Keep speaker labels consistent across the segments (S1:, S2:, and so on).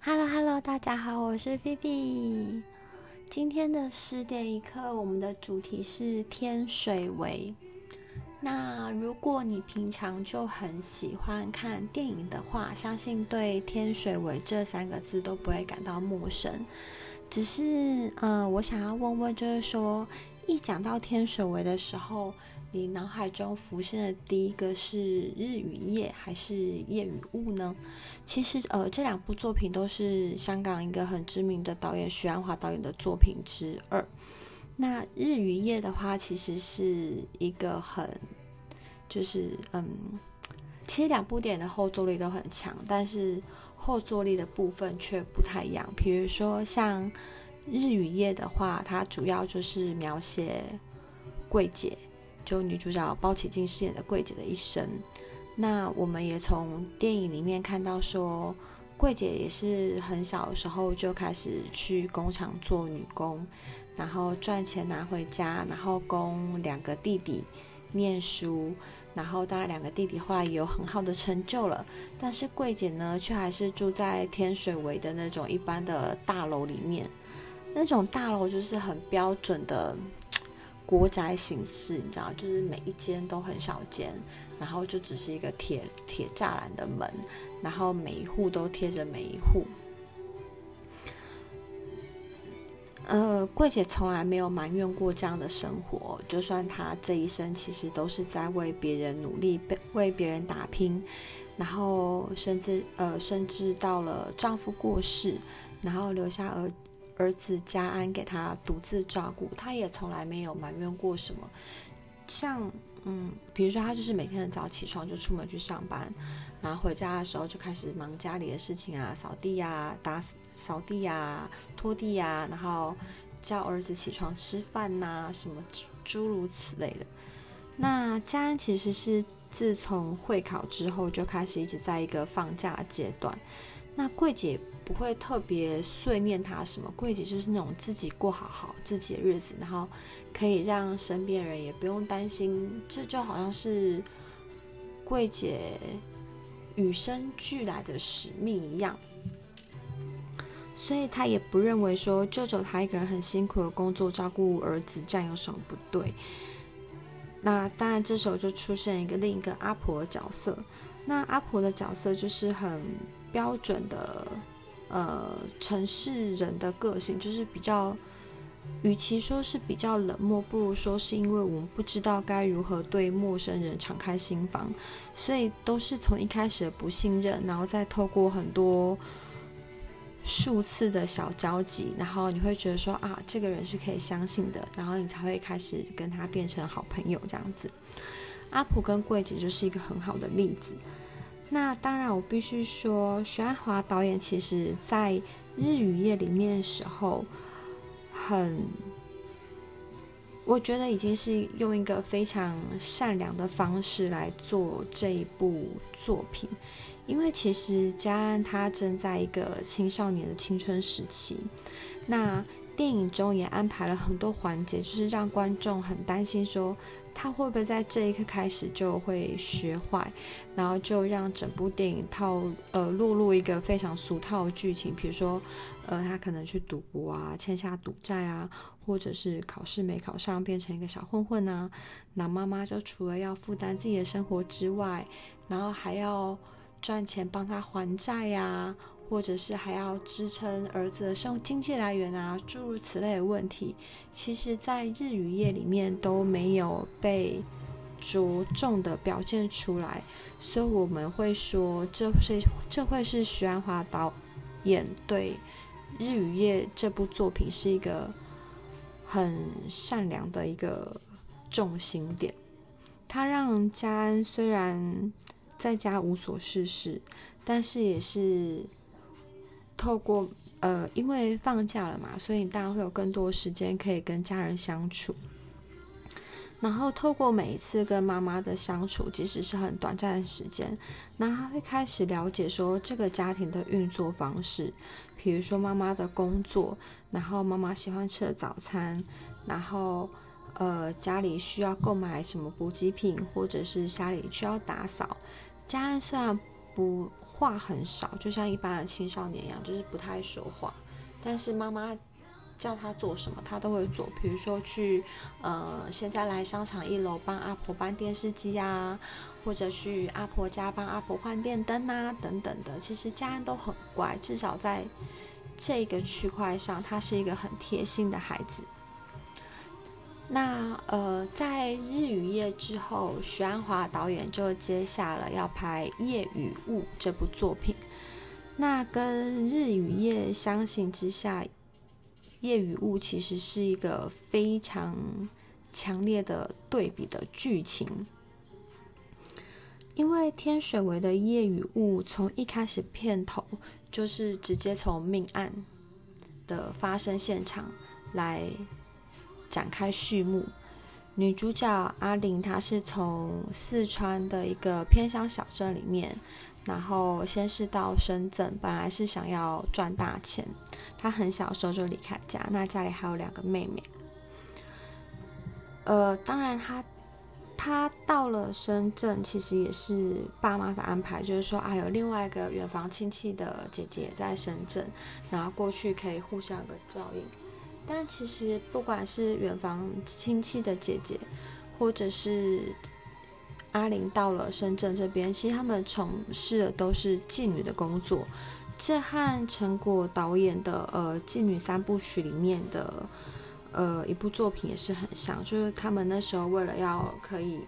S1: Hello，Hello，大家好，我是菲菲。今天的十点一刻，我们的主题是天水围。那如果你平常就很喜欢看电影的话，相信对天水围这三个字都不会感到陌生。只是，呃，我想要问问，就是说，一讲到天水围的时候，你脑海中浮现的第一个是日与夜还是夜与雾呢？其实，呃，这两部作品都是香港一个很知名的导演徐安华导演的作品之二。那日与夜的话，其实是一个很，就是嗯，其实两部电影的后坐力都很强，但是后坐力的部分却不太一样。比如说像日与夜的话，它主要就是描写桂姐。就女主角包起静饰演的桂姐的一生，那我们也从电影里面看到说，桂姐也是很小的时候就开始去工厂做女工，然后赚钱拿回家，然后供两个弟弟念书，然后当然两个弟弟后来也有很好的成就了，但是桂姐呢，却还是住在天水围的那种一般的大楼里面，那种大楼就是很标准的。国宅形式，你知道，就是每一间都很小间，然后就只是一个铁铁栅栏的门，然后每一户都贴着每一户。呃，桂姐从来没有埋怨过这样的生活，就算她这一生其实都是在为别人努力，为为别人打拼，然后甚至呃，甚至到了丈夫过世，然后留下儿。儿子家安给他独自照顾，他也从来没有埋怨过什么。像，嗯，比如说他就是每天很早起床就出门去上班，然后回家的时候就开始忙家里的事情啊，扫地呀、打扫地呀、拖地呀，然后叫儿子起床吃饭呐，什么诸如此类的。那家安其实是自从会考之后就开始一直在一个放假阶段。那桂姐不会特别碎念他什么，桂姐就是那种自己过好好自己的日子，然后可以让身边人也不用担心，这就好像是桂姐与生俱来的使命一样，所以她也不认为说舅舅他一个人很辛苦的工作照顾儿子这样有什么不对。那当然这时候就出现一个另一个阿婆的角色，那阿婆的角色就是很。标准的，呃，城市人的个性就是比较，与其说是比较冷漠，不如说是因为我们不知道该如何对陌生人敞开心房，所以都是从一开始的不信任，然后再透过很多数次的小交集，然后你会觉得说啊，这个人是可以相信的，然后你才会开始跟他变成好朋友这样子。阿普跟桂姐就是一个很好的例子。那当然，我必须说，许鞍华导演其实在《日与夜》里面的时候，很，我觉得已经是用一个非常善良的方式来做这一部作品，因为其实家安他正在一个青少年的青春时期，那电影中也安排了很多环节，就是让观众很担心说。他会不会在这一刻开始就会学坏，然后就让整部电影套呃落入一个非常俗套的剧情，比如说，呃，他可能去赌博啊，欠下赌债啊，或者是考试没考上，变成一个小混混啊。那妈妈就除了要负担自己的生活之外，然后还要赚钱帮他还债呀、啊。或者是还要支撑儿子的生经济来源啊，诸如此类的问题，其实，在日与夜里面都没有被着重的表现出来，所以我们会说，这是这会是徐安华导演对日与夜这部作品是一个很善良的一个重心点。他让家安虽然在家无所事事，但是也是。透过呃，因为放假了嘛，所以你当然会有更多时间可以跟家人相处。然后透过每一次跟妈妈的相处，即使是很短暂的时间，那他会开始了解说这个家庭的运作方式，比如说妈妈的工作，然后妈妈喜欢吃的早餐，然后呃家里需要购买什么补给品，或者是家里需要打扫。家人虽然不话很少，就像一般的青少年一样，就是不太说话。但是妈妈叫他做什么，他都会做。比如说去，呃，现在来商场一楼帮阿婆搬电视机啊，或者去阿婆家帮阿婆换电灯啊，等等的。其实家人都很乖，至少在这个区块上，他是一个很贴心的孩子。那呃，在《日与夜》之后，许鞍华导演就接下了要拍《夜与雾》这部作品。那跟《日与夜》相形之下，《夜与雾》其实是一个非常强烈的对比的剧情，因为天水围的《夜与雾》从一开始片头就是直接从命案的发生现场来。展开序幕，女主角阿玲，她是从四川的一个偏乡小镇里面，然后先是到深圳，本来是想要赚大钱。她很小的时候就离开家，那家里还有两个妹妹。呃，当然她，她到了深圳，其实也是爸妈的安排，就是说啊，有另外一个远房亲戚的姐姐在深圳，然后过去可以互相有个照应。但其实，不管是远房亲戚的姐姐，或者是阿玲到了深圳这边，其实他们从事的都是妓女的工作。这和陈果导演的呃《妓女三部曲》里面的呃一部作品也是很像，就是他们那时候为了要可以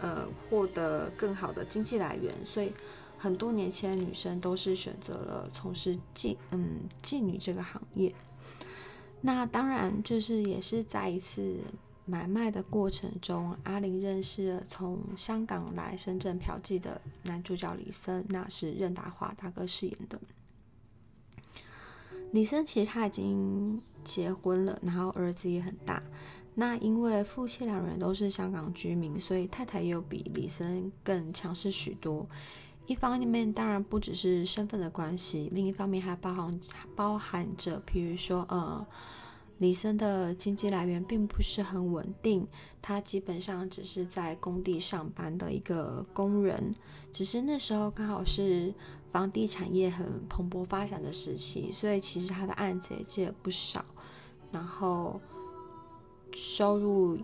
S1: 呃获得更好的经济来源，所以很多年轻的女生都是选择了从事妓嗯妓女这个行业。那当然，就是也是在一次买卖的过程中，阿玲认识了从香港来深圳嫖妓的男主角李森，那是任达华大哥饰演的。李森其实他已经结婚了，然后儿子也很大。那因为夫妻两人都是香港居民，所以太太又比李森更强势许多。一方面当然不只是身份的关系，另一方面还包含包含着，比如说，呃，李森的经济来源并不是很稳定，他基本上只是在工地上班的一个工人，只是那时候刚好是房地产业很蓬勃发展的时期，所以其实他的案子也接了不少，然后收入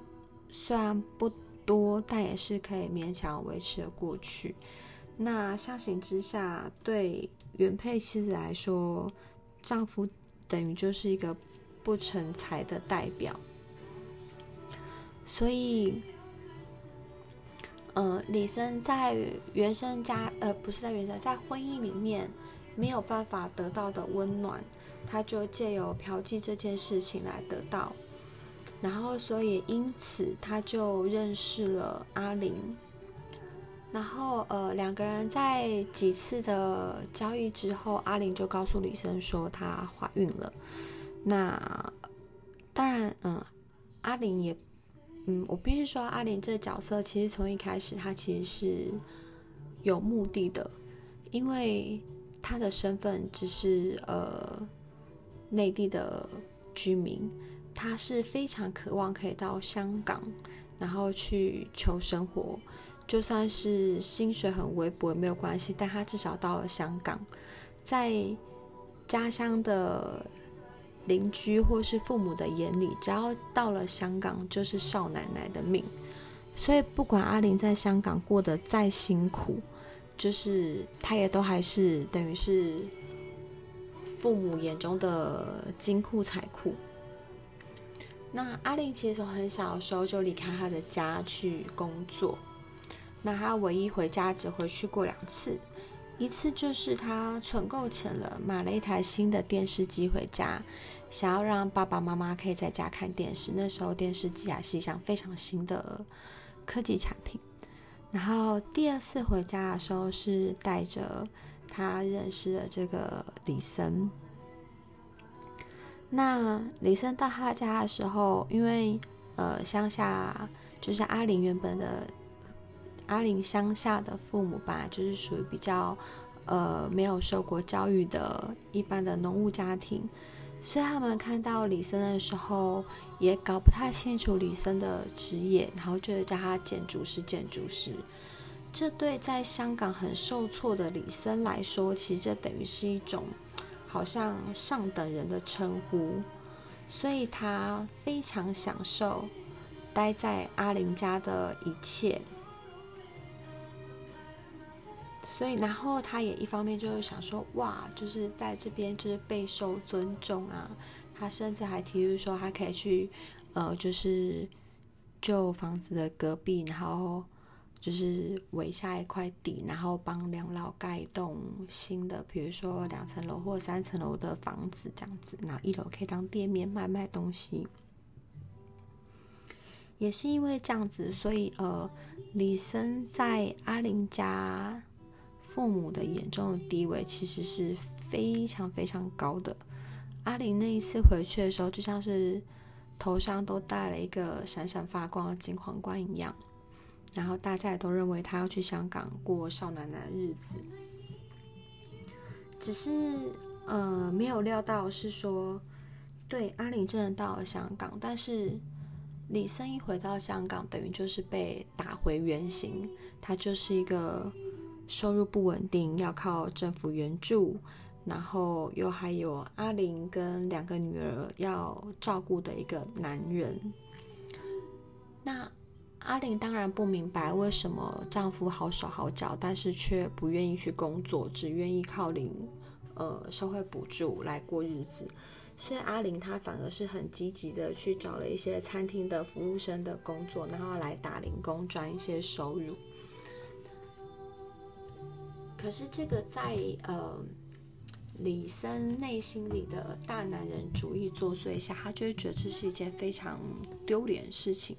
S1: 虽然不多，但也是可以勉强维持的过去。那相形之下，对原配妻子来说，丈夫等于就是一个不成才的代表。所以，呃，李森在原生家，呃，不是在原生，在婚姻里面没有办法得到的温暖，他就借由嫖妓这件事情来得到。然后，所以因此他就认识了阿玲。然后，呃，两个人在几次的交易之后，阿玲就告诉李生说她怀孕了。那当然，嗯，阿玲也，嗯，我必须说，阿玲这个角色其实从一开始她其实是有目的的，因为她的身份只是呃内地的居民，她是非常渴望可以到香港，然后去求生活。就算是薪水很微薄也没有关系，但他至少到了香港，在家乡的邻居或是父母的眼里，只要到了香港就是少奶奶的命。所以不管阿玲在香港过得再辛苦，就是她也都还是等于是父母眼中的金库财库。那阿玲其实从很小的时候就离开她的家去工作。那他唯一回家只回去过两次，一次就是他存够钱了，买了一台新的电视机回家，想要让爸爸妈妈可以在家看电视。那时候电视机还是一项非常新的科技产品。然后第二次回家的时候是带着他认识的这个李森。那李森到他家的时候，因为呃乡下就是阿玲原本的。阿玲乡下的父母吧，就是属于比较，呃，没有受过教育的一般的农务家庭，所以他们看到李森的时候，也搞不太清楚李森的职业，然后就是叫他建筑师，建筑师。这对在香港很受挫的李森来说，其实这等于是一种好像上等人的称呼，所以他非常享受待在阿玲家的一切。所以，然后他也一方面就是想说，哇，就是在这边就是备受尊重啊。他甚至还提出说，他可以去，呃，就是旧房子的隔壁，然后就是围下一块地，然后帮两老盖一栋新的，比如说两层楼或三层楼的房子这样子，然后一楼可以当店面卖卖东西。也是因为这样子，所以呃，李森在阿玲家。父母的眼中的地位其实是非常非常高的。阿玲那一次回去的时候，就像是头上都戴了一个闪闪发光的金皇冠一样，然后大家也都认为她要去香港过少奶奶的日子。只是呃，没有料到是说，对，阿玲真的到了香港，但是李森一回到香港，等于就是被打回原形，他就是一个。收入不稳定，要靠政府援助，然后又还有阿玲跟两个女儿要照顾的一个男人。那阿玲当然不明白为什么丈夫好手好脚，但是却不愿意去工作，只愿意靠领呃社会补助来过日子。所以阿玲她反而是很积极的去找了一些餐厅的服务生的工作，然后来打零工赚一些收入。可是这个在呃李森内心里的大男人主义作祟下，他就会觉得这是一件非常丢脸的事情。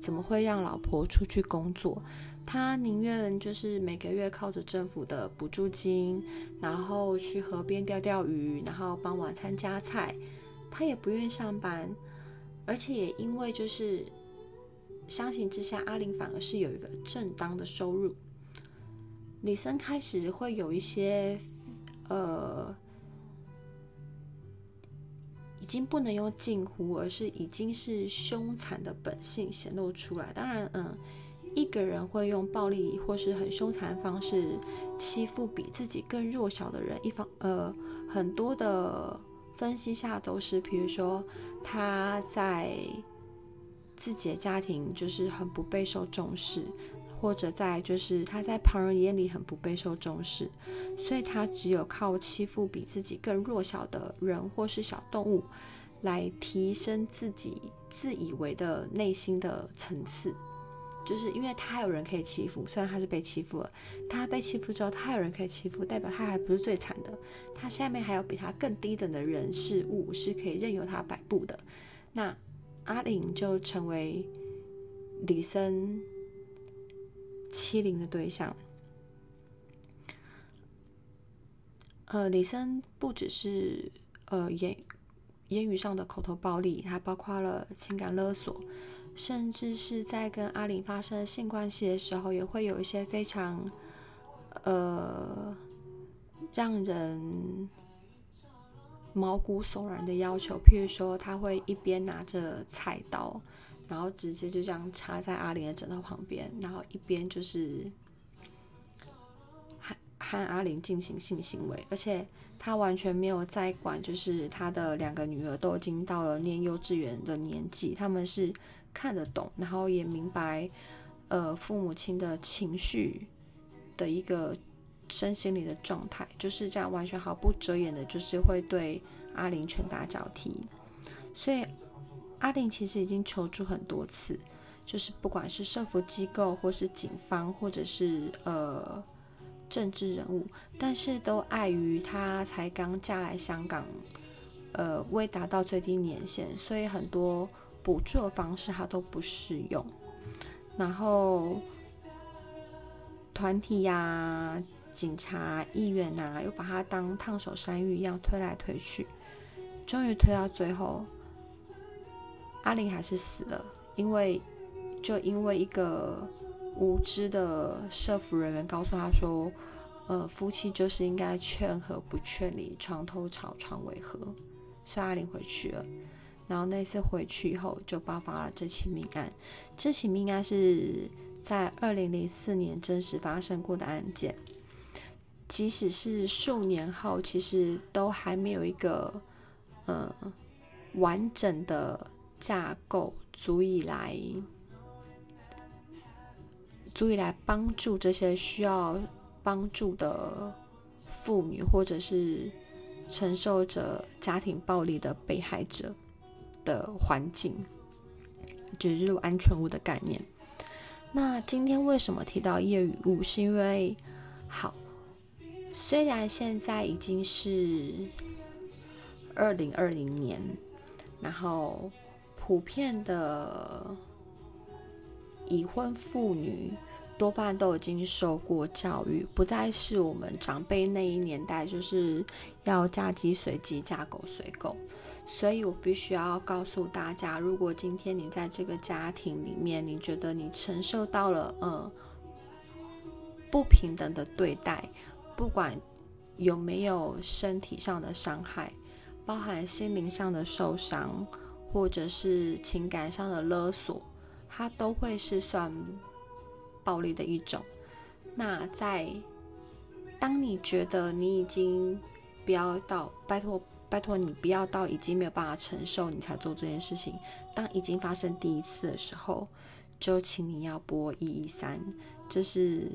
S1: 怎么会让老婆出去工作？他宁愿就是每个月靠着政府的补助金，然后去河边钓钓鱼，然后帮晚餐加菜，他也不愿意上班。而且也因为就是相形之下，阿玲反而是有一个正当的收入。李森开始会有一些，呃，已经不能用近乎，而是已经是凶残的本性显露出来。当然，嗯，一个人会用暴力或是很凶残的方式欺负比自己更弱小的人，一方，呃，很多的分析下都是，比如说他在自己的家庭就是很不备受重视。或者在就是他在旁人眼里很不备受重视，所以他只有靠欺负比自己更弱小的人或是小动物，来提升自己自以为的内心的层次。就是因为他还有人可以欺负，虽然他是被欺负了，他被欺负之后他还有人可以欺负，代表他还不是最惨的，他下面还有比他更低等的人事物是可以任由他摆布的。那阿玲就成为李森。欺凌的对象，呃，李森不只是呃言言语上的口头暴力，还包括了情感勒索，甚至是在跟阿玲发生性关系的时候，也会有一些非常呃让人毛骨悚然的要求，譬如说，他会一边拿着菜刀。然后直接就这样插在阿玲的枕头旁边，然后一边就是和和阿玲进行性行为，而且他完全没有在管，就是他的两个女儿都已经到了念幼稚园的年纪，他们是看得懂，然后也明白，呃，父母亲的情绪的一个身心灵的状态，就是这样完全毫不遮掩的，就是会对阿玲拳打脚踢，所以。阿玲其实已经求助很多次，就是不管是社福机构，或是警方，或者是呃政治人物，但是都碍于她才刚嫁来香港，呃未达到最低年限，所以很多补助的方式她都不适用。然后团体呀、警察、议员呐、啊，又把她当烫手山芋一样推来推去，终于推到最后。阿玲还是死了，因为就因为一个无知的社服人员告诉他说，呃，夫妻就是应该劝和不劝离，床头吵，床尾和，所以阿玲回去了。然后那次回去以后，就爆发了这起命案。这起命案是在二零零四年真实发生过的案件，即使是数年后，其实都还没有一个呃完整的架构足以来足以来帮助这些需要帮助的妇女，或者是承受着家庭暴力的被害者的环境。植入安全屋的概念。那今天为什么提到夜雨屋？是因为，好，虽然现在已经是二零二零年，然后普遍的已婚妇女多半都已经受过教育，不再是我们长辈那一年代，就是要嫁鸡随鸡，嫁狗随狗。所以我必须要告诉大家，如果今天你在这个家庭里面，你觉得你承受到了呃不平等的对待，不管有没有身体上的伤害，包含心灵上的受伤，或者是情感上的勒索，它都会是算暴力的一种。那在当你觉得你已经不要到，拜托。拜托你不要到已经没有办法承受，你才做这件事情。当已经发生第一次的时候，就请你要拨一一三，这是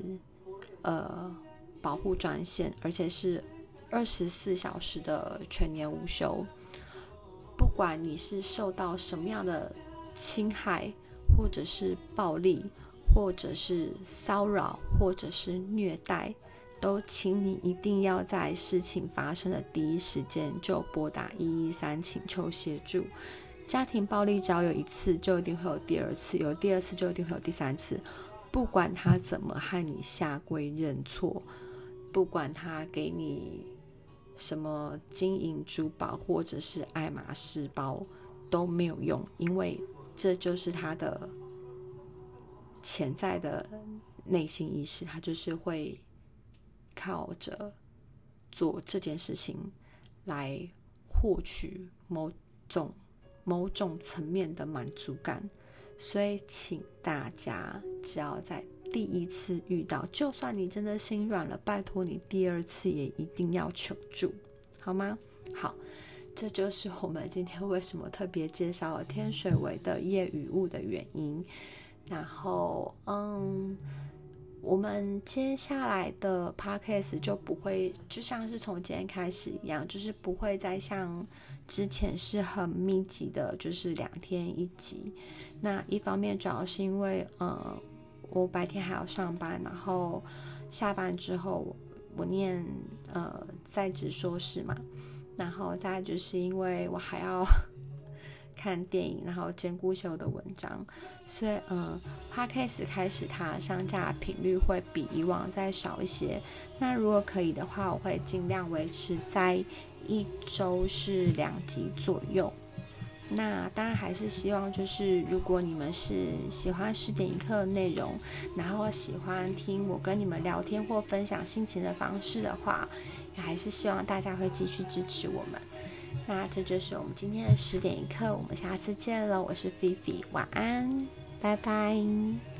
S1: 呃保护专线，而且是二十四小时的全年无休。不管你是受到什么样的侵害，或者是暴力，或者是骚扰，或者是虐待。都请你一定要在事情发生的第一时间就拨打一一三，请求协助。家庭暴力只要有一次，就一定会有第二次；有第二次，就一定会有第三次。不管他怎么和你下跪认错，不管他给你什么金银珠宝或者是爱马仕包都没有用，因为这就是他的潜在的内心意识，他就是会。靠着做这件事情来获取某种某种层面的满足感，所以请大家只要在第一次遇到，就算你真的心软了，拜托你第二次也一定要求助，好吗？好，这就是我们今天为什么特别介绍了天水围的夜雨雾的原因。然后，嗯。我们接下来的 podcast 就不会，就像是从今天开始一样，就是不会再像之前是很密集的，就是两天一集。那一方面主要是因为，呃，我白天还要上班，然后下班之后我念呃在职硕士嘛，然后再就是因为我还要。看电影，然后兼顾写我的文章，所以嗯，Podcast 开始它上架频率会比以往再少一些。那如果可以的话，我会尽量维持在一周是两集左右。那当然还是希望就是如果你们是喜欢十点一刻的内容，然后喜欢听我跟你们聊天或分享心情的方式的话，也还是希望大家会继续支持我们。那这就是我们今天的十点一刻，我们下次见了。我是菲菲，晚安，拜拜。